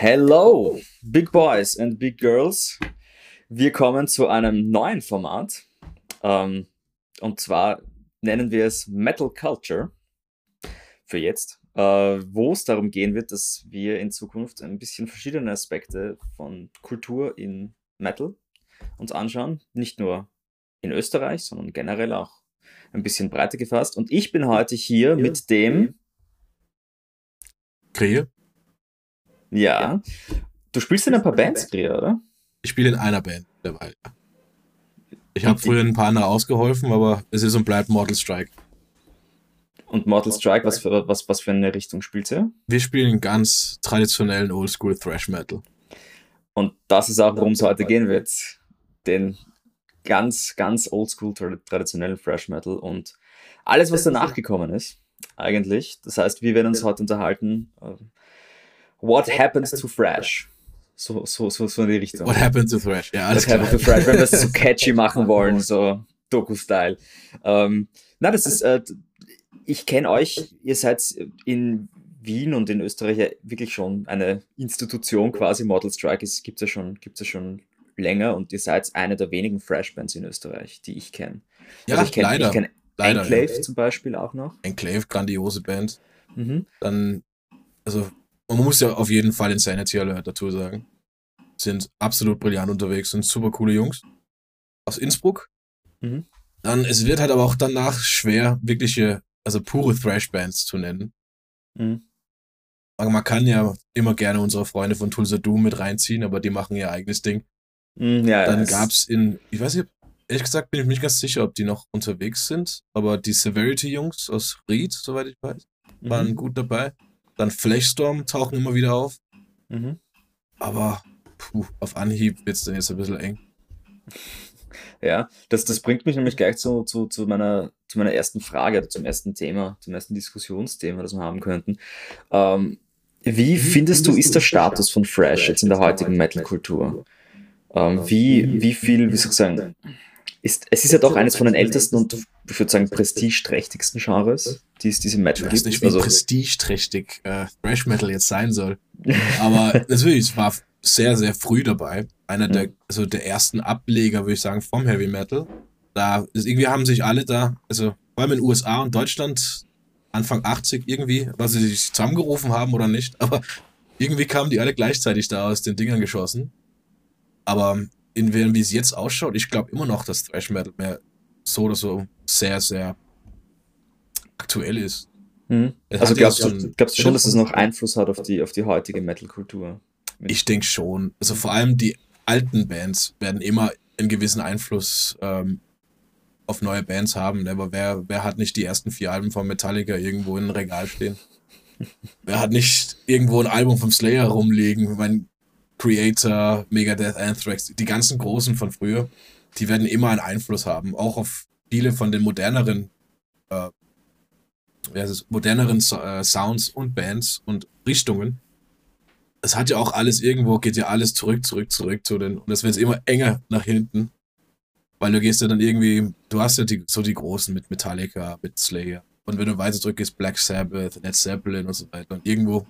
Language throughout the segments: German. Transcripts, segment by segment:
Hello, Big Boys and Big Girls. Wir kommen zu einem neuen Format. Ähm, und zwar nennen wir es Metal Culture für jetzt, äh, wo es darum gehen wird, dass wir in Zukunft ein bisschen verschiedene Aspekte von Kultur in Metal uns anschauen. Nicht nur in Österreich, sondern generell auch ein bisschen breiter gefasst. Und ich bin heute hier mit dem Kriege. Ja. Du spielst in ein paar Bands, Kriege, oder? Ich spiele in einer Band dabei. Ich habe früher ein paar andere ausgeholfen, aber es ist und bleibt Mortal Strike. Und Mortal Strike, was für, was, was für eine Richtung spielt ihr? Wir spielen ganz traditionellen Oldschool Thrash Metal. Und das ist auch, worum es heute gehen wird. Den ganz, ganz oldschool traditionellen Thrash Metal und alles, was danach gekommen ist, eigentlich. Das heißt, wir werden uns heute unterhalten. What happens to Thrash? So, so, so, so in die Richtung. What happened to Thrash? Ja, alles What klar. happened to Thrash, wenn wir es so catchy machen wollen, so Doku-Style. Ähm, na, das ist, äh, ich kenne euch, ihr seid in Wien und in Österreich ja wirklich schon eine Institution quasi. Mortal Strike gibt es ja, schon, gibt's ja schon länger und ihr seid eine der wenigen Fresh-Bands in Österreich, die ich kenne. Ja, also ich kenn, leider. Ich kenn Leider, Enclave ja. zum Beispiel auch noch. Enclave, grandiose Band. Mhm. Dann, also, man muss ja auf jeden Fall Insanity Alert dazu sagen. Sind absolut brillant unterwegs, sind super coole Jungs. Aus Innsbruck. Mhm. Dann, es wird halt aber auch danach schwer, wirkliche, also pure Thrash-Bands zu nennen. Mhm. Man kann ja immer gerne unsere Freunde von Tulsa Doom mit reinziehen, aber die machen ihr eigenes Ding. Mhm, ja, Dann es- gab's in, ich weiß nicht, ehrlich gesagt bin ich mir nicht ganz sicher, ob die noch unterwegs sind, aber die Severity-Jungs aus Ried, soweit ich weiß, waren Mhm. gut dabei. Dann Flashstorm tauchen immer wieder auf, Mhm. aber puh, auf Anhieb wird's dann jetzt ein bisschen eng. Ja, das, das bringt mich nämlich gleich zu, zu, zu, meiner, zu meiner ersten Frage, zum ersten Thema, zum ersten Diskussionsthema, das wir haben könnten. Ähm, wie findest du, ist der Status von Fresh jetzt in der heutigen Metal-Kultur? Ähm, wie, wie viel, wie soll ich sagen, ist, es ist ja doch eines von den ältesten und ich würde sagen prestigeträchtigsten Genres, die es diese Ich Metal weiß gibt. nicht, wie Also, prestigeträchtig äh, Thrash Metal jetzt sein soll. Aber natürlich, es war sehr, sehr früh dabei. Einer der, Mhm. also der ersten Ableger, würde ich sagen, vom Heavy Metal. Da ist, irgendwie haben sich alle da, also vor allem in den USA und Deutschland, Anfang 80 irgendwie, was sie sich zusammengerufen haben oder nicht, aber irgendwie kamen die alle gleichzeitig da aus den Dingern geschossen. Aber in während wie es jetzt ausschaut, ich glaube immer noch, dass Thrash Metal mehr so oder so sehr, sehr aktuell ist. Es also glaubst, du, glaubst du schon, dass es noch Einfluss hat auf die, auf die heutige Metal-Kultur? Ich denke schon. Also vor allem die alten Bands werden immer einen gewissen Einfluss ähm, auf neue Bands haben. ne? Aber wer, wer hat nicht die ersten vier Alben von Metallica irgendwo in einem Regal stehen? wer hat nicht irgendwo ein Album vom Slayer rumliegen? Mein Creator, Megadeth, Anthrax, die ganzen Großen von früher, die werden immer einen Einfluss haben. Auch auf viele von den moderneren, äh, es, moderneren äh, Sounds und Bands und Richtungen es hat ja auch alles irgendwo, geht ja alles zurück, zurück, zurück zu den, und das wird immer enger nach hinten. Weil du gehst ja dann irgendwie, du hast ja die, so die Großen mit Metallica, mit Slayer. Und wenn du weiter zurückgehst, Black Sabbath, Led Zeppelin und so weiter. Und irgendwo,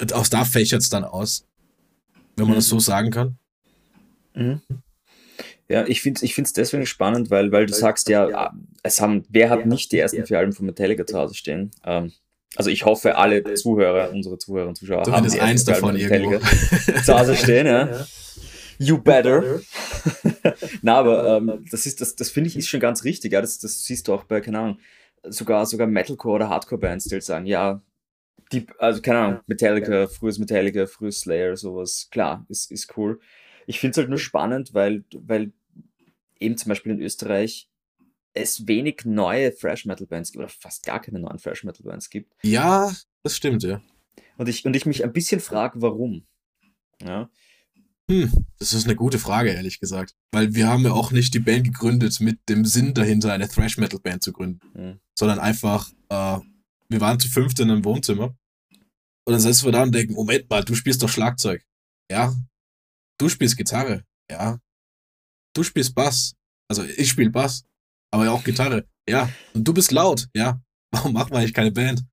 und auch da fächert es dann aus. Wenn man das so sagen kann. Mhm. Ja, ich finde es ich find's deswegen spannend, weil, weil du sagst ja, es haben, wer hat nicht die ersten vier Alben von Metallica zu Hause stehen? Ähm, also ich hoffe, alle Zuhörer, unsere Zuhörer und Zuschauer haben Zumindest die eins davon von irgendwo. Metallica zu Hause stehen, ja. You better. Na, aber ähm, das ist, das, das finde ich ist schon ganz richtig. Ja, das, das siehst du auch bei, keine Ahnung, sogar, sogar Metalcore oder Hardcore-Bands, die halt sagen, ja, die, also keine Ahnung, Metallica, frühes Metallica, frühes Slayer, sowas, klar, ist, ist cool. Ich finde es halt nur spannend, weil, weil eben zum Beispiel in Österreich es wenig neue Fresh Metal Bands gibt, oder fast gar keine neuen Fresh Metal Bands gibt. Ja, das stimmt, ja. Und ich, und ich mich ein bisschen frage, warum. Ja. Hm, das ist eine gute Frage, ehrlich gesagt. Weil wir haben ja auch nicht die Band gegründet mit dem Sinn dahinter, eine Thrash-Metal-Band zu gründen. Hm. sondern einfach, äh, wir waren zu fünft in einem Wohnzimmer. Und dann sitzen wir da und denken, Moment mal, du spielst doch Schlagzeug. Ja. Du spielst Gitarre. Ja. Du spielst Bass. Also ich spiele Bass, aber auch Gitarre. Ja. Und du bist laut. Ja. Warum machen wir eigentlich keine Band?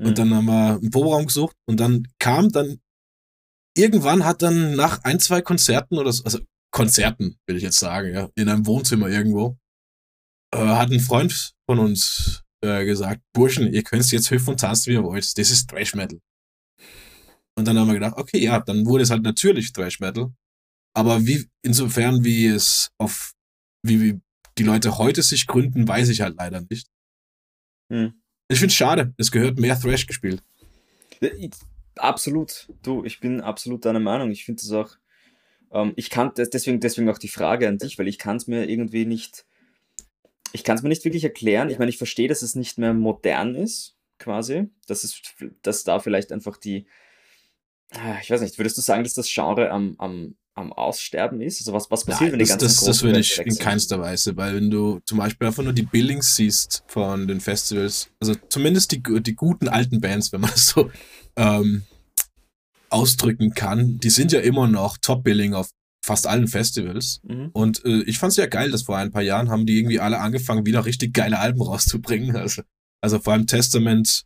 Mhm. Und dann haben wir einen Proberaum gesucht und dann kam dann irgendwann hat dann nach ein, zwei Konzerten oder so, also Konzerten, will ich jetzt sagen, ja, in einem Wohnzimmer irgendwo, äh, hat ein Freund von uns äh, gesagt, Burschen, ihr könnt jetzt hüpfen und tanzen, wie ihr wollt. Das ist Thrash Metal. Und dann haben wir gedacht, okay, ja, dann wurde es halt natürlich Thrash Metal. Aber wie, insofern, wie es auf, wie, wie die Leute heute sich gründen, weiß ich halt leider nicht. Hm. Ich finde es schade, es gehört mehr Thrash gespielt. Absolut. Du, ich bin absolut deiner Meinung. Ich finde es auch, ähm, ich kann deswegen, deswegen auch die Frage an dich, weil ich kann es mir irgendwie nicht, ich kann es mir nicht wirklich erklären. Ich meine, ich verstehe, dass es nicht mehr modern ist, quasi. Dass es, dass da vielleicht einfach die, ah, ich weiß nicht, würdest du sagen, dass das Genre am, am am Aussterben ist? Also was, was passiert, Nein, wenn die ganzen Das, das würde ich in keinster Weise, weil wenn du zum Beispiel einfach nur die Billings siehst von den Festivals, also zumindest die, die guten alten Bands, wenn man das so ähm, ausdrücken kann, die sind ja immer noch Top-Billing auf fast allen Festivals. Mhm. Und äh, ich fand es ja geil, dass vor ein paar Jahren haben die irgendwie alle angefangen, wieder richtig geile Alben rauszubringen. Also, also vor allem Testament,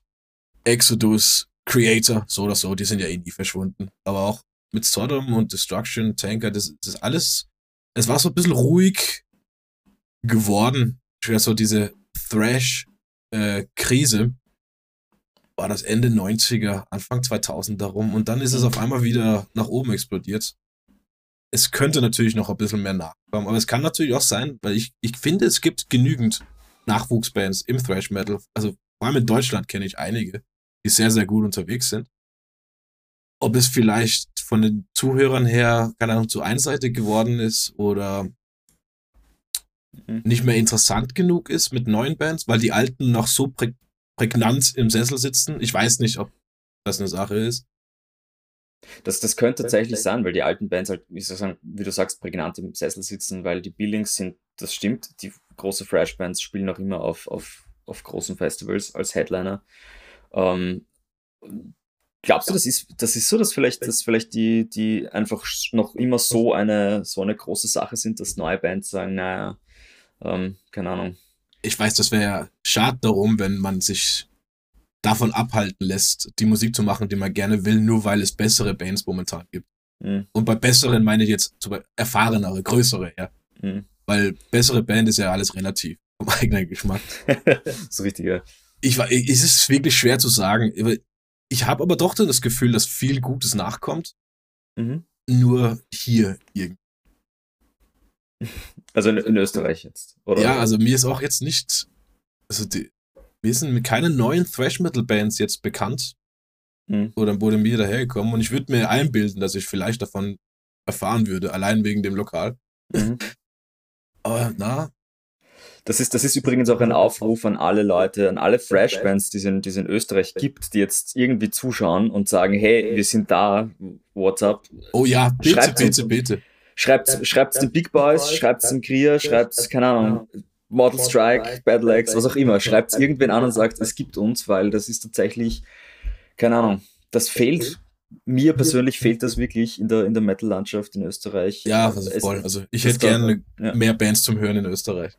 Exodus, Creator, so oder so, die sind ja eh nie verschwunden. Aber auch mit Sodom und Destruction, Tanker, das, das alles, es war so ein bisschen ruhig geworden. So diese Thrash-Krise. Äh, war das Ende 90er, Anfang 2000 darum und dann ist es auf einmal wieder nach oben explodiert. Es könnte natürlich noch ein bisschen mehr nachkommen, aber es kann natürlich auch sein, weil ich, ich finde, es gibt genügend Nachwuchsbands im Thrash Metal. Also vor allem in Deutschland kenne ich einige, die sehr, sehr gut unterwegs sind ob es vielleicht von den Zuhörern her, keine Ahnung, zu einseitig geworden ist oder mhm. nicht mehr interessant genug ist mit neuen Bands, weil die alten noch so prä prägnant im Sessel sitzen. Ich weiß nicht, ob das eine Sache ist. Das, das könnte tatsächlich sein, weil die alten Bands halt, wie, sagen, wie du sagst, prägnant im Sessel sitzen, weil die Billings sind, das stimmt, die große Fresh-Bands spielen auch immer auf, auf, auf großen Festivals als Headliner. Ähm, Glaubst du, das ist, das ist so, dass vielleicht, dass vielleicht die, die einfach noch immer so eine, so eine große Sache sind, dass neue Bands sagen, naja, ähm, keine Ahnung. Ich weiß, das wäre ja schade darum, wenn man sich davon abhalten lässt, die Musik zu machen, die man gerne will, nur weil es bessere Bands momentan gibt. Mhm. Und bei besseren meine ich jetzt erfahrenere, größere, ja. Mhm. Weil bessere Band ist ja alles relativ vom eigenen Geschmack. so richtig, ja. Ich, es ist wirklich schwer zu sagen. Ich habe aber doch das Gefühl, dass viel Gutes nachkommt. Mhm. Nur hier irgendwie. Also in, in, Österreich jetzt, oder? Ja, also mir ist auch jetzt nicht. Also die, mir sind mit keine neuen Thrash-Metal-Bands jetzt bekannt. Mhm. Oder wurde mir dahergekommen. Und ich würde mir einbilden, dass ich vielleicht davon erfahren würde, allein wegen dem Lokal. Mhm. Aber na, das ist, das ist übrigens auch ein Aufruf an alle Leute, an alle Fresh-Bands, die es in, die es in Österreich gibt, die jetzt irgendwie zuschauen und sagen, hey, wir sind da, what's up? Oh ja, bitte, schreibt bitte, bitte. Schreibt, schreibt den Big Boys, schreibt den Krier, schreibt, keine Ahnung, Model Strike, Battle Axe, was auch immer. Schreibt irgendwen an und sagt, es gibt uns, weil das ist tatsächlich, keine Ahnung, das fehlt mir persönlich fehlt das wirklich in der, in der Metal-Landschaft in Österreich. Ja, also voll. Also ich hätte gerne ja. mehr Bands zum Hören in Österreich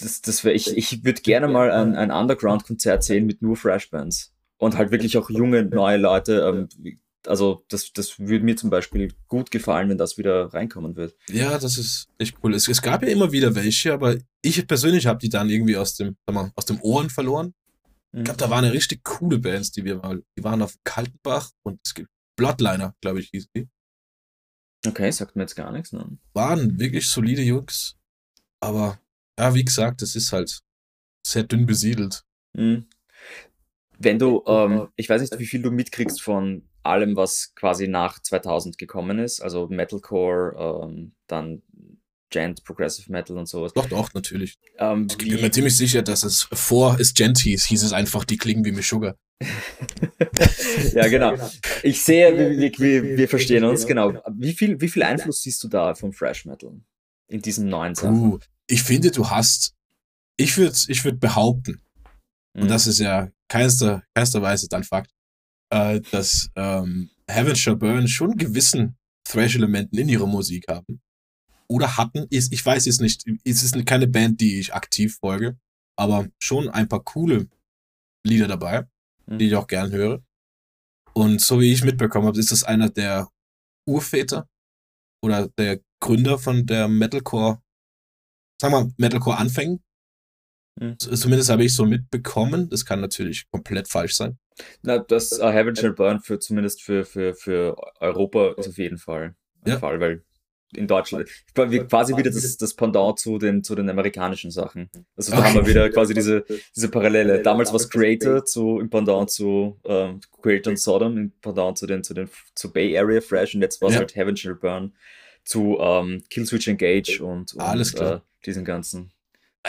das, das wär, ich, ich würde gerne mal ein, ein Underground-Konzert sehen mit nur Fresh-Bands. Und halt wirklich auch junge, neue Leute. Ähm, also das, das würde mir zum Beispiel gut gefallen, wenn das wieder reinkommen wird. Ja, das ist echt cool. Es, es gab ja immer wieder welche, aber ich persönlich habe die dann irgendwie aus dem, mal, aus dem Ohren verloren. Ich glaube, da waren eine richtig coole Bands, die wir mal, die waren auf Kaltenbach und es gibt Bloodliner, glaube ich, hieß die. Okay, sagt mir jetzt gar nichts. Ne? Waren wirklich solide Jungs, aber ja, wie gesagt, es ist halt sehr dünn besiedelt. Mhm. Wenn du, ähm, ich weiß nicht, wie viel du mitkriegst von allem, was quasi nach 2000 gekommen ist, also Metalcore, ähm, dann Gent, Progressive Metal und sowas. Doch, doch, natürlich. Ähm, ich bin mir ziemlich sicher, dass es vor es Gent hieß, hieß es einfach, die klingen wie Meshuggah. ja, genau. Ich sehe, wir, wir, wir verstehen uns, genau. Wie viel, wie viel Einfluss siehst du da vom Fresh Metal in diesen neuen Sachen? Uh, ich finde, du hast, ich würde ich würd behaupten, mhm. und das ist ja keinster, keinster Weise dann Fakt, äh, dass ähm, Heaven Shall Burn schon gewissen Thrash-Elementen in ihrer Musik haben. Oder hatten, ist, ich weiß jetzt nicht, es ist keine Band, die ich aktiv folge, aber schon ein paar coole Lieder dabei, mhm. die ich auch gern höre. Und so wie ich mitbekommen habe, ist das einer der Urväter oder der Gründer von der Metalcore, sagen wir Metalcore anfängen. Mhm. Zumindest habe ich so mitbekommen. Das kann natürlich komplett falsch sein. Na, das uh, Heaven Shall Burn für zumindest für, für, für Europa ist auf jeden Fall ein ja. Fall, weil in Deutschland. Quasi wieder das, das Pendant zu den, zu den amerikanischen Sachen. Also da haben wir wieder quasi diese, diese Parallele. Damals war es Creator zu, im Pendant zu ähm, Creator und Sodom, im Pendant zu den, zu den zu Bay Area Fresh und jetzt war es ja. halt Heaven Shall Burn zu ähm, Killswitch Engage und, und Alles klar. Äh, diesen ganzen.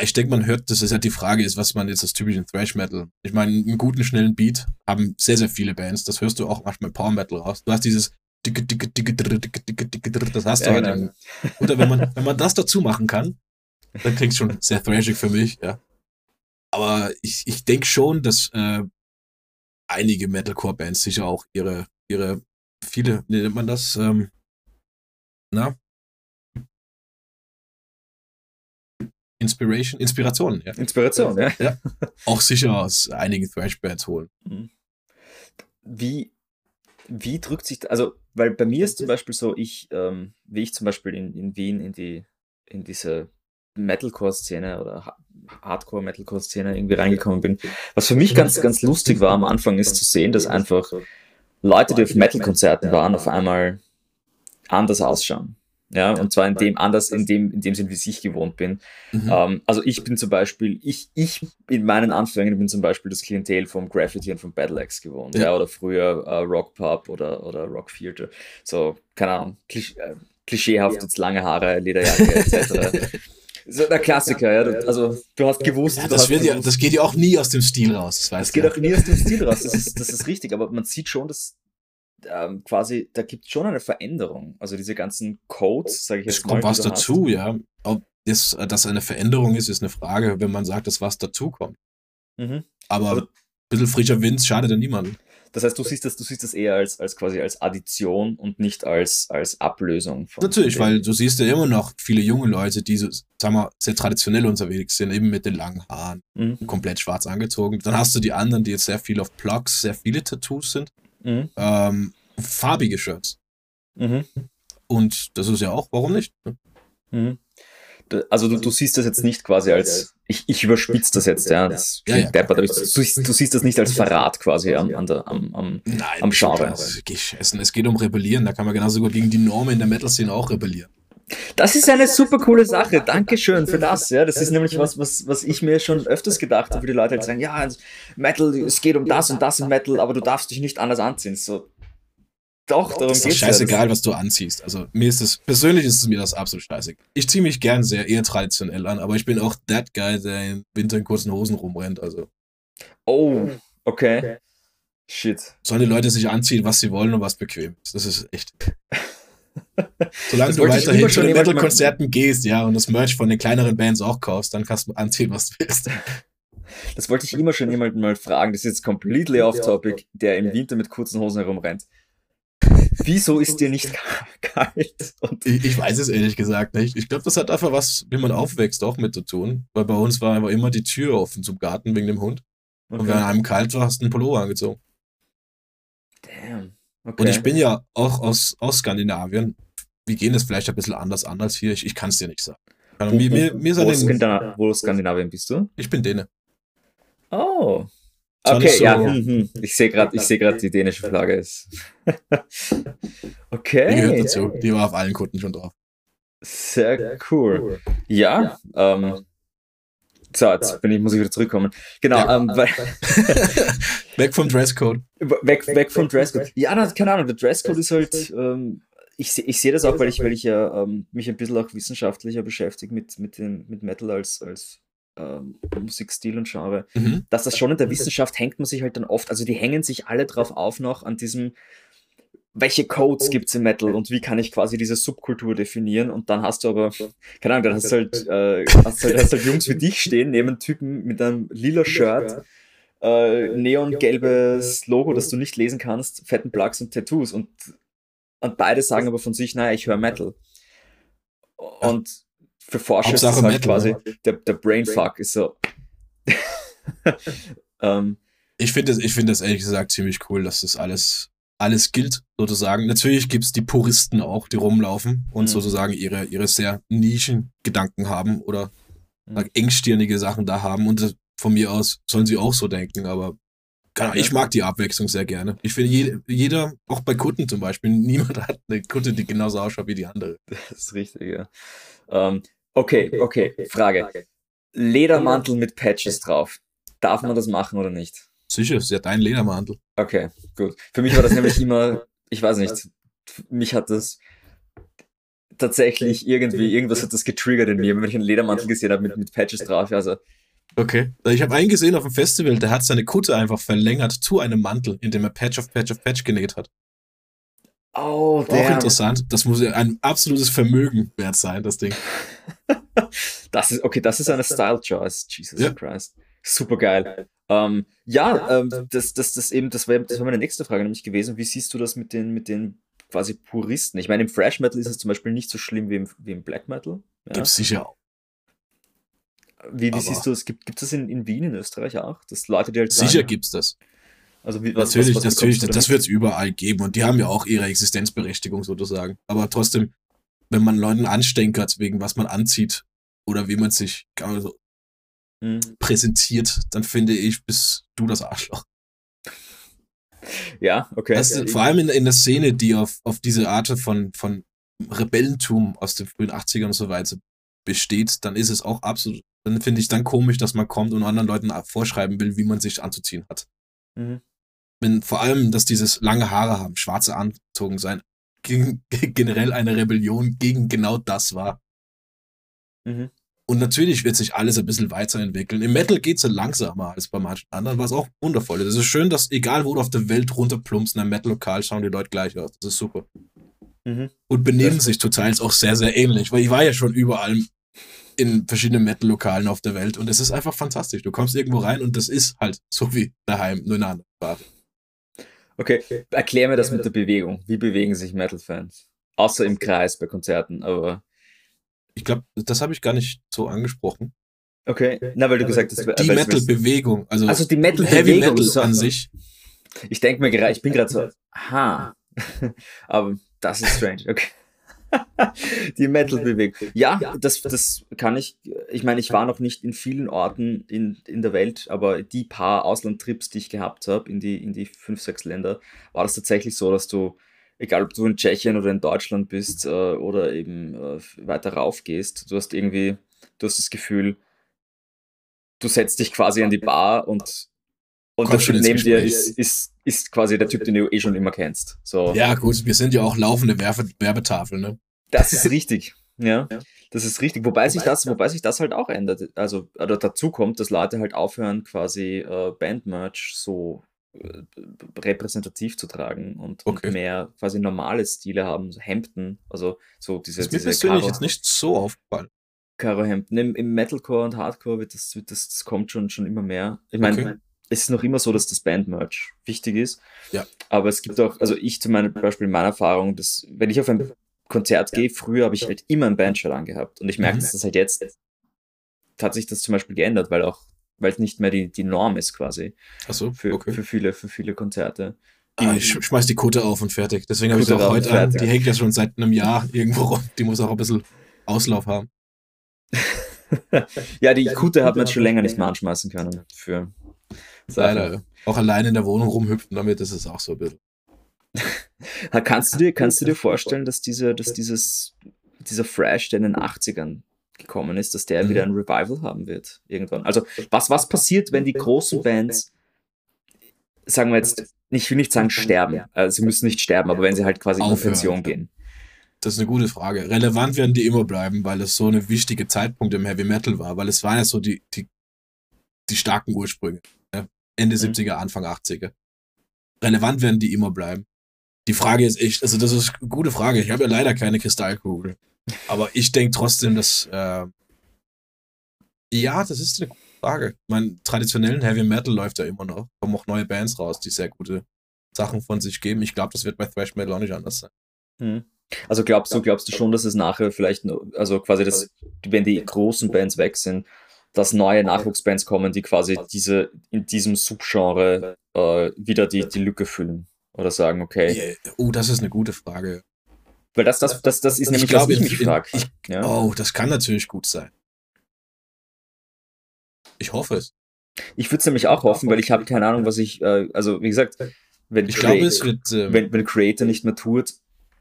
Ich denke, man hört, dass es halt die Frage ist, was man jetzt als typischen Thrash Metal. Ich meine, einen guten, schnellen Beat haben sehr, sehr viele Bands. Das hörst du auch manchmal Power Metal raus. Du hast dieses das hast du ja, halt. Genau. Oder wenn man, wenn man das dazu machen kann, dann klingt schon sehr thrashig für mich, ja. Aber ich, ich denke schon, dass äh, einige Metalcore-Bands sicher auch ihre, ihre, viele, wie nennt man das? Ähm, na? Inspiration, Inspiration, ja. Inspiration, ja. ja. Auch sicher aus einigen Thrash-Bands holen. Wie, wie drückt sich, also weil bei mir ist zum Beispiel so, ich, ähm, wie ich zum Beispiel in, in Wien in die, in diese Metalcore-Szene oder Hardcore-Metalcore-Szene irgendwie reingekommen bin. Was für mich ganz, ganz lustig war am Anfang ist zu sehen, dass einfach Leute, die auf Metal-Konzerten waren, auf einmal anders ausschauen. Ja, und zwar in dem anders, in dem, in dem Sinn, wie ich gewohnt bin. Mhm. Ähm, also ich bin zum Beispiel, ich, ich in meinen Anfängen bin zum Beispiel das Klientel vom Graffiti und vom Battle Axe gewohnt. Ja. ja oder früher äh, Rock Pub oder, oder Rock Theater. So, keine Ahnung, klisch, äh, klischeehaft, jetzt lange Haare, Lederjacke etc. so der Klassiker, ja. Also du hast gewusst. Ja, das, wird ja, das geht ja auch nie aus dem Stil raus. Das, das geht ja. auch nie aus dem Stil raus. Das ist, das ist richtig, aber man sieht schon, dass ähm, quasi, da gibt es schon eine Veränderung. Also diese ganzen Codes, sage ich jetzt es mal. Es kommt was dazu, hast. ja. Ob das, das eine Veränderung ist, ist eine Frage, wenn man sagt, dass was dazukommt. Mhm. Aber also, ein bisschen frischer Wind schadet ja niemandem. Das heißt, du siehst das, du siehst das eher als, als quasi als Addition und nicht als, als Ablösung. Von Natürlich, weil du siehst ja immer noch viele junge Leute, die so, sagen wir, sehr traditionell unterwegs sind, eben mit den langen Haaren, mhm. komplett schwarz angezogen. Dann hast du die anderen, die jetzt sehr viel auf Plugs, sehr viele Tattoos sind. Mhm. Ähm, farbige Shirts. Mhm. Und das ist ja auch, warum nicht? Mhm. Also du, du siehst das jetzt nicht quasi als, ich, ich überspitze das jetzt, ja, das ja, ja, deppert, aber du, du, siehst das nicht als Verrat quasi am, an der, am, am, Nein, am Genre. Es geht um Rebellieren, da kann man genauso gut gegen die Normen in der Metal-Szene auch rebellieren. Das ist eine super coole Sache. Dankeschön für das. Ja, das ist nämlich was, was, was ich mir schon öfters gedacht habe, wie die Leute halt sagen, ja, Metal, es geht um das und das im Metal, aber du darfst dich nicht anders anziehen. So, doch, darum geht es. Ist scheißegal, was du anziehst. Also mir ist es, persönlich ist es mir das absolut scheißegal. Ich ziehe mich gern sehr eher traditionell an, aber ich bin auch that guy, der im Winter in kurzen Hosen rumrennt. Also. Oh, okay. okay. Shit. Sollen die Leute sich anziehen, was sie wollen und was bequem ist. Das ist echt. Solange das du weiterhin zu den Metal-Konzerten gehst, ja, und das Merch von den kleineren Bands auch kaufst, dann kannst du anziehen, was du willst. Das wollte ich immer schon jemanden mal fragen. Das ist jetzt completely off topic, der im Winter mit kurzen Hosen herumrennt. Wieso ist dir nicht kalt? Ich, ich, weiß es ehrlich gesagt nicht. Ich glaube, das hat einfach was, wie man aufwächst, auch mit zu tun. Weil bei uns war einfach immer die Tür offen zum Garten wegen dem Hund. Okay. Und wenn einem kalt war, hast du einen Pullover angezogen. Damn. Okay. Und ich bin ja auch aus, aus Skandinavien. Wir gehen das vielleicht ein bisschen anders an als hier. Ich, ich kann es dir nicht sagen. Wo, mir, mir, mir wo, Skandina wo Skandinavien bist du? Ich bin Däne. Oh. Okay, so, ja. Mhm. Ich sehe gerade, ich sehe gerade die dänische Flagge ist. okay. Die gehört dazu. Die war auf allen Kunden schon drauf. Sehr cool. Ja. Ähm, so, jetzt bin ich, muss ich wieder zurückkommen. Genau. Ja. Ähm, weg vom Dresscode. Weg, weg vom Dresscode. Ja, na, keine Ahnung. Der Dresscode ist halt. Ähm, ich, ich sehe das auch, weil ich, weil ich ja ähm, mich ein bisschen auch wissenschaftlicher beschäftige mit, mit, mit Metal als, als ähm, Musikstil und Genre, mhm. dass das schon in der Wissenschaft hängt man sich halt dann oft, also die hängen sich alle drauf auf noch an diesem, welche Codes gibt es im Metal und wie kann ich quasi diese Subkultur definieren? Und dann hast du aber, keine Ahnung, dann hast du halt, äh, hast halt, hast halt Jungs wie dich stehen, neben Typen mit einem lila Shirt, äh, neongelbes Logo, das du nicht lesen kannst, fetten Plugs und Tattoos. Und, und beide sagen aber von sich, naja, ich höre Metal. Und für Forscher ist das halt Metal, quasi der, der Brainfuck ist so. ähm, ich finde das, find das ehrlich gesagt ziemlich cool, dass das alles alles gilt, sozusagen. Natürlich gibt's die Puristen auch, die rumlaufen und Mhm. sozusagen ihre, ihre sehr nischen Gedanken haben oder Mhm. engstirnige Sachen da haben. Und das, von mir aus sollen sie auch so denken, aber keine Ahnung, ich mag die Abwechslung sehr gerne. Ich finde, jede, jeder, auch bei Kutten zum Beispiel, niemand hat eine Kutte, die genauso ausschaut wie die andere. Das ist richtig, ja. Ähm, okay, okay, Frage. Ledermantel mit Patches drauf. Darf man das machen oder nicht? Sicher, ist ja dein Ledermantel. Okay, gut. Für mich war das nämlich immer, ich weiß nicht, mich hat das tatsächlich irgendwie, irgendwas hat das getriggert in mir, wenn ich einen Ledermantel gesehen habe mit, mit Patches drauf. Also, Okay. Ich habe einen gesehen auf dem Festival, der hat seine Kutte einfach verlängert zu einem Mantel, indem er Patch auf Patch auf Patch genäht hat. oh, Auch der, interessant. Das muss ja ein absolutes Vermögen wert sein, das Ding. das ist, okay, das ist eine Style Choice. Jesus Ja. Christ. Super geil. Ähm, ja, ähm, das, das, das eben, das wäre das wär meine nächste Frage nämlich gewesen. Wie siehst du das mit den, mit den quasi Puristen? Ich meine, im Thrash Metal ist es zum Beispiel nicht so schlimm wie im, wie im Black Metal. Ja. Gibt's sicher auch. Wie, wie siehst du das? Gibt es das in, in Wien, in Österreich auch? Dass Leute, die halt Sicher sagen, gibt's das. Also wie, was, natürlich, was, was natürlich, du das damit? wird's überall geben und die haben ja auch ihre Existenzberechtigung sozusagen. Aber trotzdem, wenn man Leuten anstenkert, wegen was man anzieht oder wie man sich also, Hm. präsentiert, dann finde ich, bist du das Arschloch. Ja, okay. Das ist, vor allem in, in der Szene, die auf, auf diese Art von, von Rebellentum aus den frühen 80ern und so weiter besteht, dann ist es auch absolut, dann finde ich dann komisch, dass man kommt und anderen Leuten vorschreiben will, wie man sich anzuziehen hat. Mhm. Wenn vor allem, dass dieses lange Haare haben, schwarze angezogen sein, generell eine Rebellion gegen genau das war. Mhm. Und natürlich wird sich alles ein bisschen weiterentwickeln. Im Metal geht's ja langsamer als bei manchen anderen, was auch wundervoll ist. Es ist schön, dass egal wo du auf der Welt runterplumpst, in einem Metal-Lokal schauen die Leute gleich aus. Das ist super. Mhm. Und benehmen sich Teils auch sehr, sehr ähnlich, weil ich war ja schon überall in verschiedenen Metal-Lokalen auf der Welt und es ist einfach fantastisch. Du kommst irgendwo rein und das ist halt so wie daheim, nur in einer anderen Sprache. Okay, erklär mir das mit der Bewegung. Wie bewegen sich Metal-Fans? Außer im Kreis bei Konzerten, aber Ich glaube, das habe ich gar nicht so angesprochen. okay. Na, weil du gesagt hast, Die Metal-Bewegung, also, Also die Heavy Metal-Bewegung Metal so- an sich. Ich denke mir gerade, ich bin gerade so, ha. Aber das ist strange, okay. Die Metal-Bewegung. Ja, das, das kann ich. Ich meine, ich war noch nicht in vielen Orten in, in der Welt, aber die paar Auslandtrips, die ich gehabt habe, in die, in die fünf, sechs Länder, war das tatsächlich so, dass du, egal ob du in Tschechien oder in Deutschland bist äh, oder eben äh, weiter rauf gehst, du hast irgendwie, du hast das Gefühl, du setzt dich quasi an die Bar und und der Typ neben dir ist, ist, ist quasi der Typ, den du eh schon immer kennst. So. Ja, gut, wir sind ja auch laufende Werbe Werbetafeln, ne? Das ist richtig. Ja, das ist richtig. Wobei sich das, wobei sich das halt auch ändert. Also, oder dazu kommt, dass Leute halt aufhören, quasi äh, Bandmerch so äh, repräsentativ zu tragen und, Okay. und mehr quasi normale Stile haben, so Hemden, also so diese, Das ist mir persönlich jetzt nicht so aufgefallen. Karo-Hemden. Im, Im Metalcore und Hardcore wird das, wird das, das kommt schon, schon immer mehr. Ich meine, Okay. es ist noch immer so, dass das Bandmerch wichtig ist. Ja. Aber es gibt auch, also ich zum meinem Beispiel in meiner Erfahrung, dass wenn ich auf ein Konzert gehe, früher habe ich halt immer ein Bandshirt angehabt. Und ich merke, Mhm. dass das halt jetzt hat sich das zum Beispiel geändert, weil auch, weil es nicht mehr die, die Norm ist quasi Achso, für, okay. für viele, für viele Konzerte. Ah, ich sch- schmeiß die Kutte auf und fertig. Deswegen habe ich sie auch heute an. Die hängt ja schon seit einem Jahr irgendwo rum. Die muss auch ein bisschen Auslauf haben. ja, die Kutte hat man jetzt schon länger nicht mehr anschmeißen können für Sachen. Leider. Auch allein in der Wohnung rumhüpfen damit, das ist auch so ein bisschen. Kannst du dir, kannst du dir vorstellen, dass diese, dass dieses, dieser Fresh, der in den 80ern gekommen ist, dass der Mhm. wieder ein Revival haben wird irgendwann? Also, was, was passiert, wenn die großen Bands, sagen wir jetzt, ich will nicht sagen sterben, also sie müssen nicht sterben, aber wenn sie halt quasi in Aufhören, Pension ja. gehen. Das ist eine gute Frage. Relevant werden die immer bleiben, weil es so eine wichtige Zeitpunkt im Heavy Metal war, weil es waren ja so die, die, die starken Ursprünge. Ne? Ende Mhm. 70er, Anfang 80er. Relevant werden die immer bleiben. Die Frage ist echt, also das ist eine gute Frage. Ich habe ja leider keine Kristallkugel. Aber ich denke trotzdem, dass äh, ja, das ist eine gute Frage. Mein traditionellen Heavy Metal läuft ja immer noch. Kommen auch neue Bands raus, die sehr gute Sachen von sich geben. Ich glaube, das wird bei Thrash Metal auch nicht anders sein. Mhm. Also glaubst du, glaubst du schon, dass es nachher vielleicht, also quasi, dass, wenn die großen Bands weg sind, dass neue Nachwuchsbands kommen, die quasi diese, in diesem Subgenre äh, wieder die, die Lücke füllen? Oder sagen, okay. Oh, das ist eine gute Frage. Weil das, das, das, das ist Ich nämlich, glaube, ich mich frage. Ja? Oh, das kann natürlich gut sein. Ich hoffe es. Ich würde es nämlich auch hoffen, weil ich habe keine Ahnung, was ich, äh, also wie gesagt, wenn, Ich glaube, Create- es wird. Ähm, wenn, wenn Creator nicht mehr tut,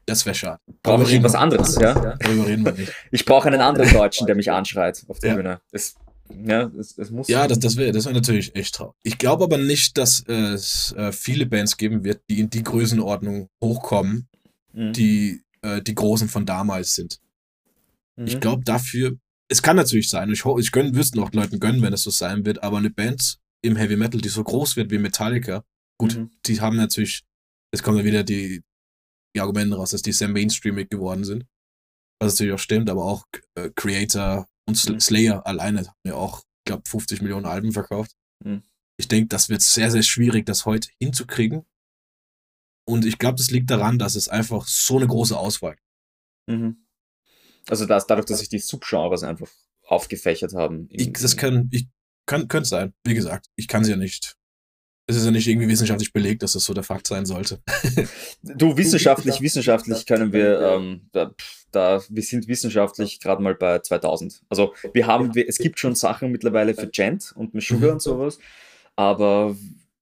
das wäre schade. brauche ich irgendwas anderes, ja. Darüber reden wir nicht. Ich brauche einen anderen Deutschen, der mich anschreit auf der Ja. Bühne. Es, ja, es, es muss. Ja, das, das wäre das wär natürlich echt traurig. Ich glaube aber nicht, dass es äh, viele Bands geben wird, die in die Größenordnung hochkommen, Mhm. die äh, die Großen von damals sind. Mhm. Ich glaube dafür, es kann natürlich sein, ich, ich gönn, würde es noch Leuten gönnen, wenn es so sein wird, aber eine Band im Heavy Metal, die so groß wird wie Metallica, gut, Mhm. die haben natürlich, jetzt kommen ja wieder die, die Argumente raus, dass die sehr mainstreamig geworden sind. Was natürlich auch stimmt, aber auch äh, Creator und Mhm. Slayer alleine haben ja auch, ich glaube, 50 Millionen Alben verkauft. Mhm. Ich denke, das wird sehr, sehr schwierig, das heute hinzukriegen. Und ich glaube, das liegt daran, dass es einfach so eine große Auswahl gibt. Mhm. Also das, dadurch, dass sich die Subgenres einfach aufgefächert haben. Ich, das kann, ich, kann, könnte sein. Wie gesagt, ich kann es ja nicht. Es ist ja nicht irgendwie wissenschaftlich belegt, dass das so der Fakt sein sollte. Du, wissenschaftlich, wissenschaftlich können wir, ähm, da, da, wir sind wissenschaftlich gerade mal bei 2000. Also wir haben, wir, es gibt schon Sachen mittlerweile für Gent und Meshuggah Mhm. und sowas, aber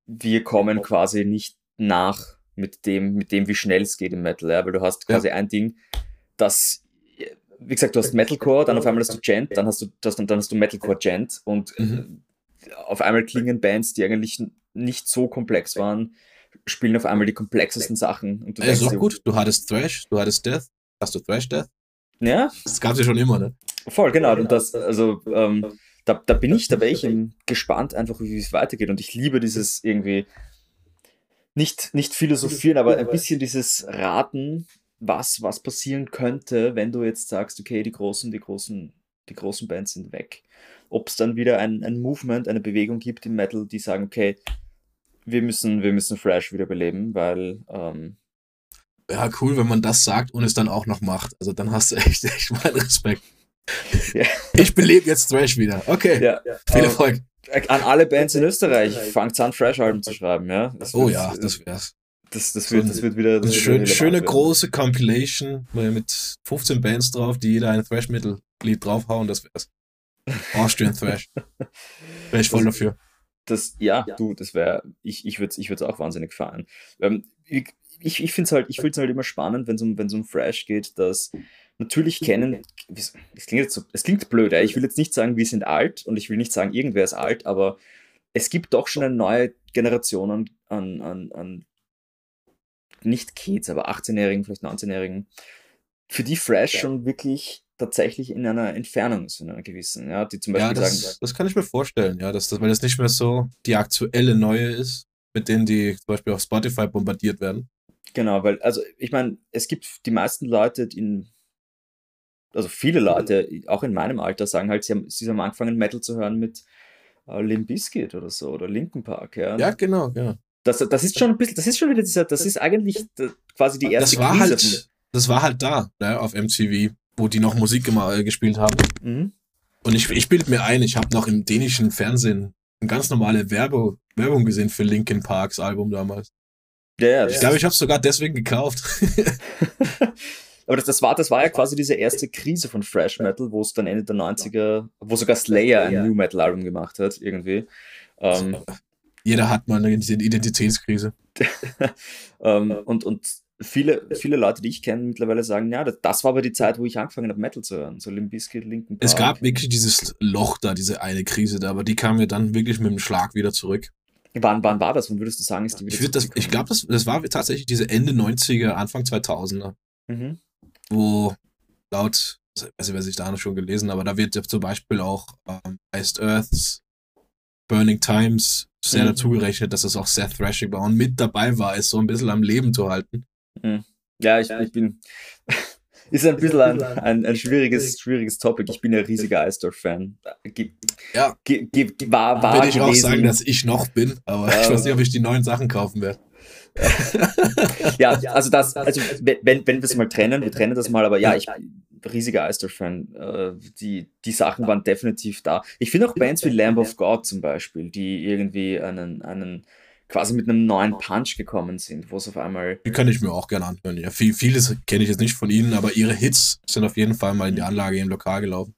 wir kommen quasi nicht nach mit dem, mit dem, wie schnell es geht im Metal, ja, weil du hast quasi ein Ding, das, wie gesagt, du hast Metalcore, dann auf einmal hast du Gent, dann hast du, das, dann hast du Metalcore Gent und Mhm. äh, auf einmal klingen Bands, die eigentlich nicht so komplex waren, spielen auf einmal die komplexesten Sachen. Und du Ja, ist auch dir, gut. Du hattest Thrash, du hattest Death. Hast du Thrash Death? Ja, Das gab es ja schon immer, ne? voll, genau. Und das, also, ähm, da, da bin ich, da wäre ich gespannt, einfach wie es weitergeht. Und ich liebe dieses irgendwie nicht, nicht philosophieren, aber ein bisschen dieses Raten, was, was passieren könnte, wenn du jetzt sagst, okay, die großen, die großen, die großen Bands sind weg. Ob es dann wieder ein, ein Movement, eine Bewegung gibt im Metal, die sagen, okay, wir müssen, wir müssen Thrash wiederbeleben, weil ähm, Ja, cool, wenn man das sagt und es dann auch noch macht. Also dann hast du echt, echt meinen Respekt. Ja. Ich belebe jetzt Thrash wieder. Okay. ja, Viel ähm, Erfolg. an alle Bands in Österreich, fangt an, Thrash-Alben zu schreiben, ja. Das Oh ja, das wär's. das, das, wird, das wird wieder. Eine Das schön, wieder schöne werden. große Compilation mit 15 Bands drauf, die jeder ein Thrash-Metal-Lied draufhauen, das wär's. Austrian Thrash. Wäre ich voll dafür. Das, ja, du, das wäre, ich, ich würde es ich würd's auch wahnsinnig feiern. Ähm, ich ich, ich finde es halt, ich find's halt immer spannend, wenn es um, wenn's um Thrash geht, dass natürlich kennen, es klingt, jetzt so, es klingt blöd, ja. ich will jetzt nicht sagen, wir sind alt und ich will nicht sagen, irgendwer ist alt, aber es gibt doch schon eine neue Generation an, an, an, an nicht Kids, aber 18-Jährigen, vielleicht 19-Jährigen, für die Thrash schon wirklich tatsächlich in einer Entfernung ist, in einer gewissen, ja, die zum Ja, Beispiel sagen, das, das kann ich mir vorstellen, ja, dass das, weil das nicht mehr so die aktuelle neue ist, mit denen die zum Beispiel auf Spotify bombardiert werden. Genau, weil, also ich meine, es gibt die meisten Leute, die in, also viele Leute, auch in meinem Alter, sagen halt, sie haben, sie haben angefangen, Metal zu hören mit äh, Limp Bizkit oder so, oder Linkin Park, ja. Ja, genau, ja. Das, das ist schon ein bisschen, das ist schon wieder dieser, das ist eigentlich äh, quasi die erste Das war Krise halt, das war halt da, ne, auf MTV, wo die noch Musik gema- äh, gespielt haben. mhm. Und ich, ich bilde mir ein, ich habe noch im dänischen Fernsehen eine ganz normale Werbe, Werbung gesehen für Linkin Parks Album damals. Ja, ja, das Ich glaube, ich habe es sogar deswegen gekauft. Aber das, das, war, das war ja quasi diese erste Krise von Thrash Metal, wo es dann Ende der 90er, wo sogar Slayer ein. New Metal Album gemacht hat, irgendwie. Ähm, Jeder hat mal eine Identitätskrise. ähm, und, und viele, viele Leute, die ich kenne, mittlerweile sagen, ja, das, das war aber die Zeit, wo ich angefangen habe, Metal zu hören. So Limp Bizkit, Linkin Park. Es gab wirklich dieses Loch da, diese eine Krise da, aber die kam mir dann wirklich mit dem Schlag wieder zurück. Wann, wann war das? Wann würdest du sagen, ist die wieder Ich, das, ich glaube, das, das war tatsächlich diese Ende 90er, Anfang 2000er, Mhm. wo laut, ich weiß nicht, wer sich da noch schon gelesen, aber da wird ja zum Beispiel auch ähm, Iced Earths, Burning Times sehr Mhm. dazu gerechnet, dass es auch sehr thrashig war und mit dabei war, es so ein bisschen am Leben zu halten. Ja, ich, ich bin. Ist ein bisschen ein, ein, ein schwieriges, schwieriges Topic. Ich bin ein riesiger Eisdorf-Fan. Ja. ge- ge- ge- War, war Würde ich auch gewesen. sagen, dass ich noch bin, aber ich Ähm. weiß nicht, ob ich die neuen Sachen kaufen werde. Ja, also das, also wenn, wenn wenn wir es mal trennen, wir trennen das mal, aber ja, ich bin riesiger Eisdorf-Fan. Äh, die, die Sachen waren definitiv da. Ich finde auch Bands wie Lamb of God zum Beispiel, die irgendwie einen, einen quasi mit einem neuen Punch gekommen sind, wo es auf einmal. Die kann ich mir auch gerne anhören. Ja, viel, vieles kenne ich jetzt nicht von ihnen, aber ihre Hits sind auf jeden Fall mal in die Anlage im Lokal gelaufen.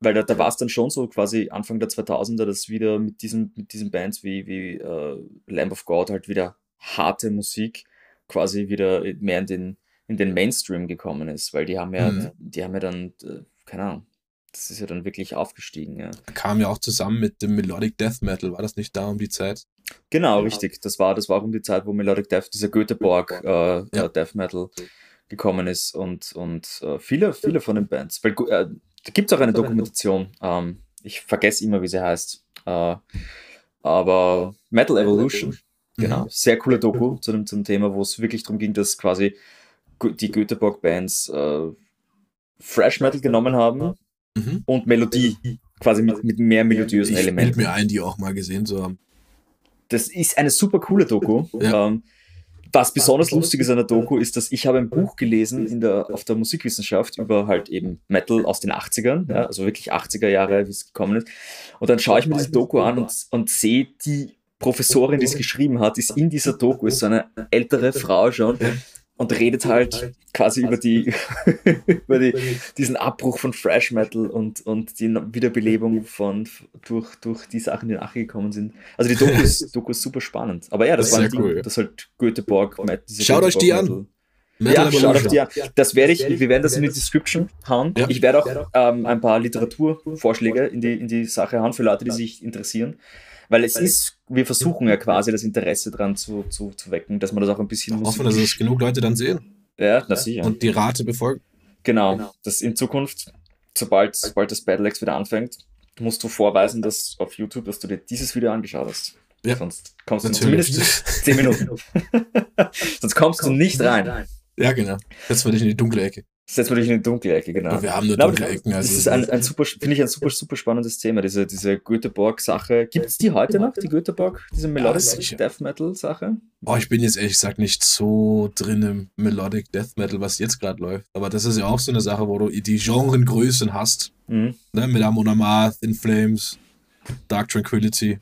Weil da, da war es dann schon so quasi Anfang der 2000er, dass wieder mit diesen, mit diesen Bands wie, wie äh, Lamb of God halt wieder harte Musik quasi wieder mehr in den, in den Mainstream gekommen ist, weil die haben ja, mhm. die haben ja dann, äh, keine Ahnung, das ist ja dann wirklich aufgestiegen. Ja. Kam ja auch zusammen mit dem Melodic Death Metal, war das nicht da um die Zeit? Genau, genau. richtig. Das war, das war um die Zeit, wo Melodic Death, dieser Göteborg äh, ja. Death Metal gekommen ist und, und äh, viele, viele von den Bands. Weil äh, da gibt es auch eine Dokumentation. Ähm, ich vergesse immer, wie sie heißt. Äh, aber Metal Evolution. Genau, mhm. sehr coole Doku zu dem, zum Thema, wo es wirklich darum ging, dass quasi die Göteborg-Bands äh, Fresh Metal genommen haben mhm. und Melodie, quasi mit, mit mehr melodiösen Elementen. Ich mir ein, die auch mal gesehen zu haben. Das ist eine super coole Doku. Ja. Ähm, was besonders lustig ist an der Doku ist, dass ich habe ein Buch gelesen in der, auf der Musikwissenschaft über halt eben Metal aus den 80ern, ja, also wirklich 80er Jahre, wie es gekommen ist. Und dann schaue ich mir diese Doku an und, und sehe die Professorin, die es geschrieben hat, ist in dieser Doku, ist so eine ältere Frau schon und redet halt quasi über die, über die, diesen Abbruch von Fresh Metal und, und die Wiederbelebung von durch, durch die Sachen, die nachgekommen sind. Also die Doku ist, Doku ist super spannend. Aber ja, das, das war ein Ding, cool, ja. das halt Göteborg. Schaut Göteborg euch die an. Metal ja, schaut euch die an. Das werde ich, wir werden das in die Description hauen. Ja. Ich werde auch ähm, ein paar Literaturvorschläge in die, in die Sache hauen für Leute, die sich interessieren. Weil es ist, wir versuchen ja quasi das Interesse dran zu, zu, zu wecken, dass man das auch ein bisschen. Hoffen, dass es genug Leute dann sehen. Ja, das sicher. Und die Rate befolgen. Genau, genau. dass in Zukunft, sobald, sobald das Battle X wieder anfängt, musst du vorweisen, dass auf YouTube, dass du dir dieses Video angeschaut hast. Ja. Sonst kommst Natürlich. du zumindest 10 Minuten. Sonst kommst du nicht rein. Ja, genau. Jetzt werde ich in die dunkle Ecke. Setzen wir dich in die dunkle Ecke, genau. Ja, wir haben nur dunkle Ecken. Also das ist ein, ein super, finde ich ein super, super spannendes Thema, diese, diese Göteborg-Sache. Gibt es die heute noch, die Göteborg, diese Melodic ja, Death Metal-Sache? Oh, ich bin jetzt ehrlich gesagt nicht so drin im Melodic Death Metal, was jetzt gerade läuft. Aber das ist ja auch so eine Sache, wo du die Genrengrößen hast. Mhm. Ne, mit Amon Amarth, In Flames, Dark Tranquility.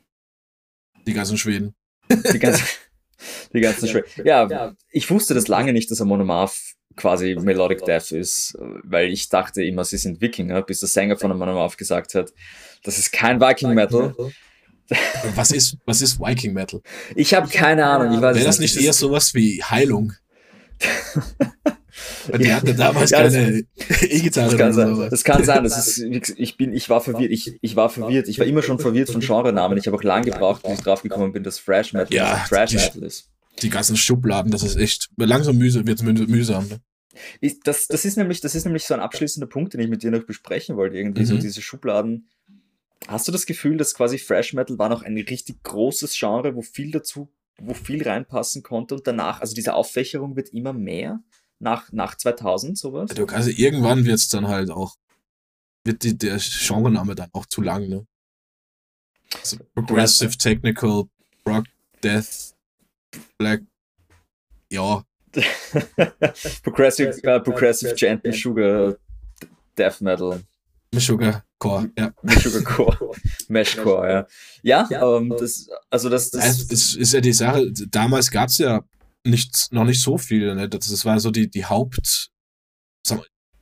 Die ganzen Schweden. Die ganzen, die ganzen Schweden. Ja, ich wusste das lange nicht, dass Amon Amarth quasi Melodic Death ist, weil ich dachte immer, sie sind Wikinger, bis der Sänger von einem auf gesagt hat, das ist kein Viking Metal. Was ist, was ist Viking Metal? Ich habe keine Ahnung. Ich weiß Wäre das nicht eher sowas wie Heilung? Die ja, hatte damals ja, keine E-Gitarre. Das, das, das, kann sein. Das ist, ich bin, ich war verwirrt. Ich, ich war verwirrt. Ich war immer schon verwirrt von Genrenamen. Ich habe auch lange gebraucht, bis ich drauf gekommen bin, dass Thrash Metal ja, Thrash Metal ist. Die ganzen Schubladen, das ist echt langsam mühsam, wird mühsam. Ne? Ich, das, das, ist nämlich, das ist nämlich so ein abschließender Punkt, den ich mit dir noch besprechen wollte. Irgendwie mhm. so diese Schubladen. Hast du das Gefühl, dass quasi Fresh Metal war noch ein richtig großes Genre, wo viel dazu, wo viel reinpassen konnte und danach, also diese Auffächerung wird immer mehr nach, nach 2000 sowas? Also irgendwann wird es dann halt auch, wird die, der Genrename dann auch zu lang, ne? Also Progressive, Technical, Rock, Death, Black, ja, progressive, uh, progressive Gentle Sugar Death Metal. Sugar Core, ja. Sugar Core, Meshcore, ja. Ja, ja um, ähm, das, also das, das es ist, ist ja die Sache, damals gab es ja nicht, noch nicht so viele, ne? das, das war so die, die Haupt,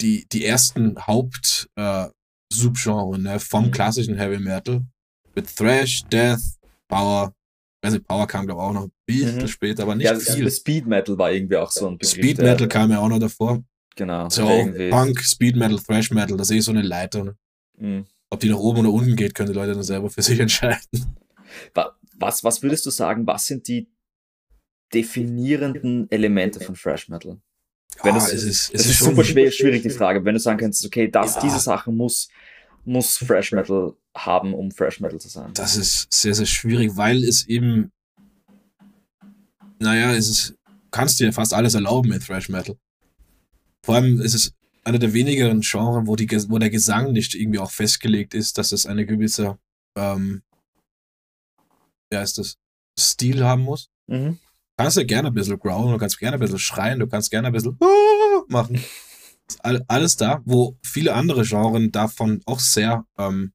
die, die ersten Haupt äh, Subgenre ne? vom mhm. klassischen Heavy Metal mit Thrash, Death, Power, also Power kam glaube ich auch noch ein bisschen mhm. später, aber nicht ja, viel. Speed Metal war irgendwie auch so ein Begriff. Speed Metal kam ja auch noch davor. Genau. So Punk, Speed Metal, Thrash Metal, das ist eh so eine Leiter. Ne? Mhm. Ob die nach oben oder unten geht, können die Leute dann selber für sich entscheiden. Was, was würdest du sagen, was sind die definierenden Elemente von Thrash Metal? Wenn ah, es, es ist, es ist, ist super schwer, schwierig, die Frage. Wenn du sagen kannst, okay, das, ja. diese Sache muss, muss Thrash Metal haben, um Fresh Metal zu sein? Das ist sehr, sehr schwierig, weil es eben, naja, es ist, kannst dir fast alles erlauben mit Thrash Metal. Vor allem ist es einer der wenigeren Genres, wo, die, wo der Gesang nicht irgendwie auch festgelegt ist, dass es eine gewisse, ähm, ja, ist das, Stil haben muss. Mhm. Du kannst ja gerne ein bisschen growlen, du kannst gerne ein bisschen schreien, du kannst gerne ein bisschen machen. Alles da, wo viele andere Genres davon auch sehr ähm,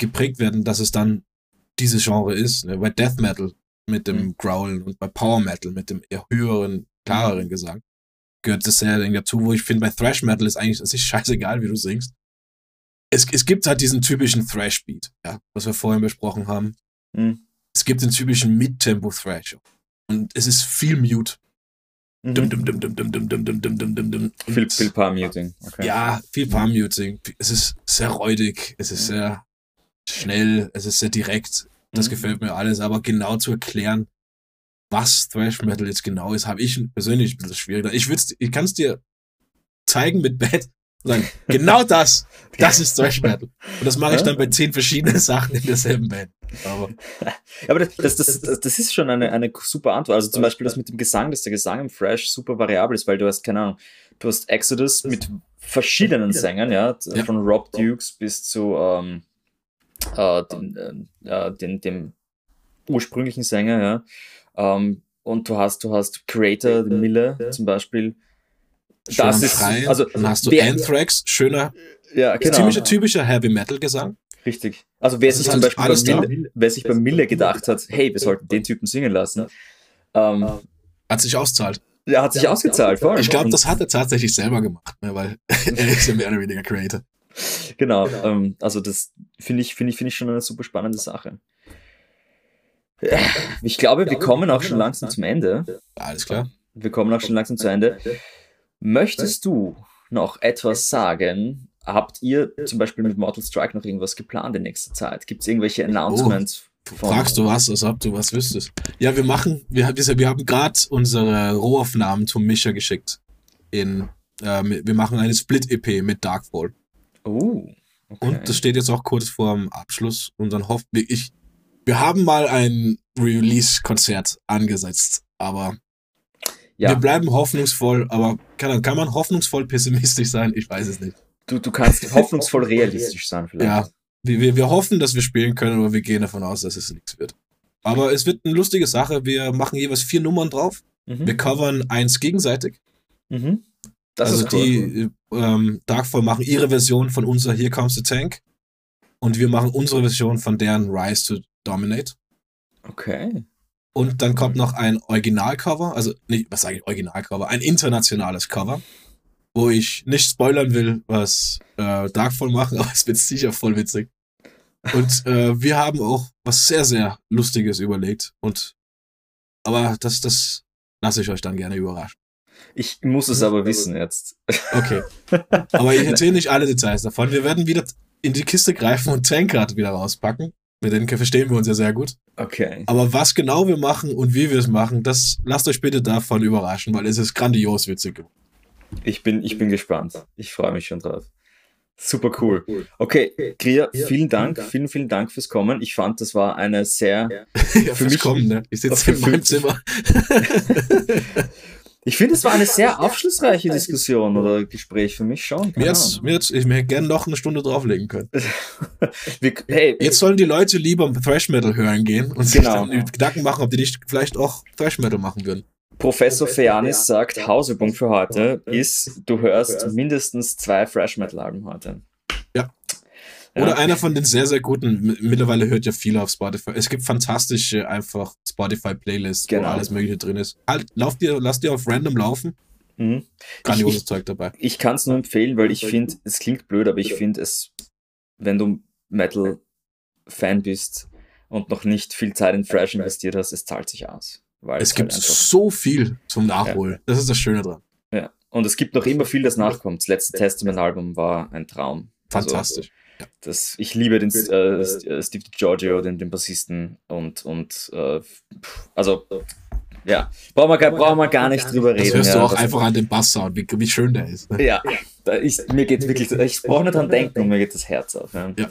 geprägt werden, dass es dann dieses Genre ist. Ne? Bei Death Metal mit dem Mhm. Growlen und bei Power Metal mit dem eher höheren, klareren Gesang gehört das sehr dazu, wo ich finde, bei Thrash Metal ist eigentlich, es ist scheißegal, wie du singst. Es, es gibt halt diesen typischen Thrash Beat, ja, was wir vorhin besprochen haben. Mhm. Es gibt den typischen Mid-Tempo Thrash. Und es ist viel Mute. Mhm. Dum, dum, dum, dum, dum, dum, dum, dum, dum, dum, dum, dum. Viel, Und- viel Palm Muting. Okay. ja, viel Palm-Muting. Es ist sehr räudig, es ist sehr schnell, es ist sehr direkt. Das Mhm. gefällt mir alles, aber genau zu erklären, was Thrash Metal jetzt genau ist, habe ich persönlich ein bisschen schwieriger. Ich, ich kann es dir zeigen mit Bad und sagen, genau das, das ist Thrash Metal. Und das mache ich dann bei zehn verschiedenen Sachen in derselben Band. Aber Aber das, das, das, das, ist schon eine, eine super Antwort. Also zum Beispiel das mit dem Gesang, dass der Gesang im Thrash super variabel ist, weil du hast, keine Ahnung, du hast Exodus mit verschiedenen Sängern, ja, Ja. von Rob Dukes bis zu ähm, äh, den, äh, den, dem ursprünglichen Sänger, ja. Ähm, und du hast, du hast Creator, den Miller zum Beispiel. schön Das ist, Schreien. also, dann hast du wer- Anthrax, schöner, ja, genau, ziemlicher, typischer Heavy Metal Gesang. richtig. Also wer Das sich zum Beispiel bei da. Miller, wer sich bei Miller gedacht hat, hey, wir sollten den Typen singen lassen, ähm, Hat sich auszahlt. Ja, hat sich ausgezahlt, voll. Ich glaube, das hat er tatsächlich selber gemacht, ne, weil er ist ja mehr oder weniger Creator. Genau, ähm, also das finde ich, finde ich, finde ich schon eine super spannende Sache. Ich glaube, wir kommen auch schon langsam zum Ende. Alles klar. Wir kommen auch schon langsam zu Ende. Möchtest du noch etwas sagen? Habt ihr zum Beispiel mit Mortal Strike noch irgendwas geplant in nächster Zeit? Gibt es irgendwelche Announcements? von- Fragst du was, als ob du was wüsstest. Ja, wir machen, wir, wir, wir haben gerade unsere Rohaufnahmen zum Mischer geschickt. In, äh, wir machen eine Split-EP mit Darkfall. Oh, okay. Und das steht jetzt auch kurz vor dem Abschluss. Und dann wir, ich, wir haben mal ein Release-Konzert angesetzt, aber wir ja, bleiben hoffnungsvoll, aber kann, kann man hoffnungsvoll pessimistisch sein? Ich weiß es nicht. du, du kannst hoffnungsvoll realistisch sein vielleicht. Ja, wir, wir, wir hoffen, dass wir spielen können, aber wir gehen davon aus, dass es nichts wird. Aber es wird eine lustige Sache. Wir machen jeweils vier Nummern drauf. Mhm. Wir covern eins gegenseitig. Mhm. Das also ist cool. die ähm, Darkfall machen ihre Version von unser Here Comes the Tank. Und wir machen unsere Version von deren Rise to Dominate. Okay. Und dann kommt noch ein Originalcover, also nicht, was sage ich, Originalcover, ein internationales Cover, wo ich nicht spoilern will, was äh, Darkfall machen, aber es wird sicher voll witzig. Und äh, wir haben auch was sehr, sehr Lustiges überlegt. Und aber das, das lasse ich euch dann gerne überraschen. Ich muss es aber wissen jetzt. Okay. Aber ich erzähle nicht alle Details davon. Wir werden wieder in die Kiste greifen und Tankard wieder rauspacken. Mit denen verstehen wir uns ja sehr gut. Okay. Aber was genau wir machen und wie wir es machen, das lasst euch bitte davon überraschen, weil es ist grandios witzig. Ich bin, ich bin gespannt. Ich freue mich schon drauf. Super cool. Okay, Kria, vielen Dank. Vielen, vielen Dank fürs Kommen. Ich fand, das war eine sehr, Ja, Für mich- kommen, ne? Ich sitze in meinem Zimmer. Ich finde, es war eine sehr aufschlussreiche Diskussion oder Gespräch für mich schon. Mir jetzt, mir jetzt, ich hätte gerne noch eine Stunde drauflegen können. Wir, hey, Jetzt sollen die Leute lieber Thrash Metal hören gehen und sich Genau. dann Gedanken machen, ob die nicht vielleicht auch Thrash Metal machen würden. Professor Feanis sagt, Hausübung für heute ist, du hörst mindestens zwei Fresh Metal Alben heute. Ja. Ja. Oder einer von den sehr, sehr guten, mittlerweile hört ja viele auf Spotify. Es gibt fantastische, einfach Spotify-Playlists, Genau. wo alles Mögliche drin ist. Halt, lauf dir, lass dir auf random laufen. Mhm. Grandioses Ich- Zeug dabei. Ich kann es nur empfehlen, weil ich finde, es klingt blöd, aber ich finde es, wenn du Metal-Fan bist und noch nicht viel Zeit in Fresh investiert hast, es zahlt sich aus. Weil Es halt gibt einfach- so viel zum Nachholen. Das ist das Schöne dran. ja. Und es gibt noch immer viel, das nachkommt. Das letzte Testament-Album war ein Traum. Also, Fantastisch. Das, ich liebe den äh, St- äh, Steve Giorgio, den, den Bassisten und, und äh, also ja, brauchen wir, gar- brauchen wir gar nicht drüber reden. Das hörst ja, du auch was- einfach an dem Basssound, wie, wie schön der ist. Ne? Ja, da ist, mir geht wirklich, ich brauche nicht dran denken und mir geht das Herz auf. Ja. Ja.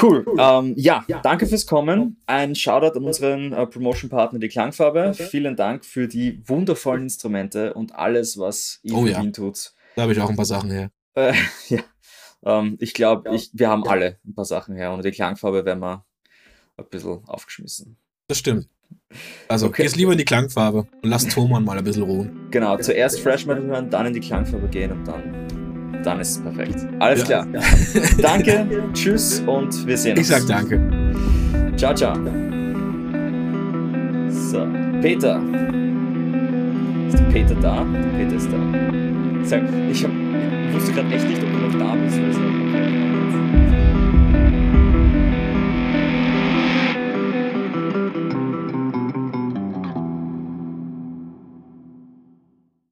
Cool. Ähm, ja, danke fürs Kommen. Ein Shoutout an unseren äh, Promotion-Partner, die Klangfarbe. Vielen Dank für die wundervollen Instrumente und alles, was ihr Oh ja. tut. Da habe ich auch ein paar Sachen her. Äh, ja. Ähm, ich glaube, ich, wir haben alle ein paar Sachen her und die Klangfarbe werden wir ein bisschen aufgeschmissen. Das stimmt. Also, Okay. gehst lieber in die Klangfarbe und lass Thomann mal ein bisschen ruhen. Genau, zuerst Fresh Metal hören, dann in die Klangfarbe gehen und dann, dann ist es perfekt. Alles Ja. klar. Danke, tschüss und wir sehen uns. Ich sag danke. Ciao, ciao. So, Peter. Ist der Peter da? Der Peter ist da. Sag, ich, hab, wusste gerade echt nicht, ob du noch da bist.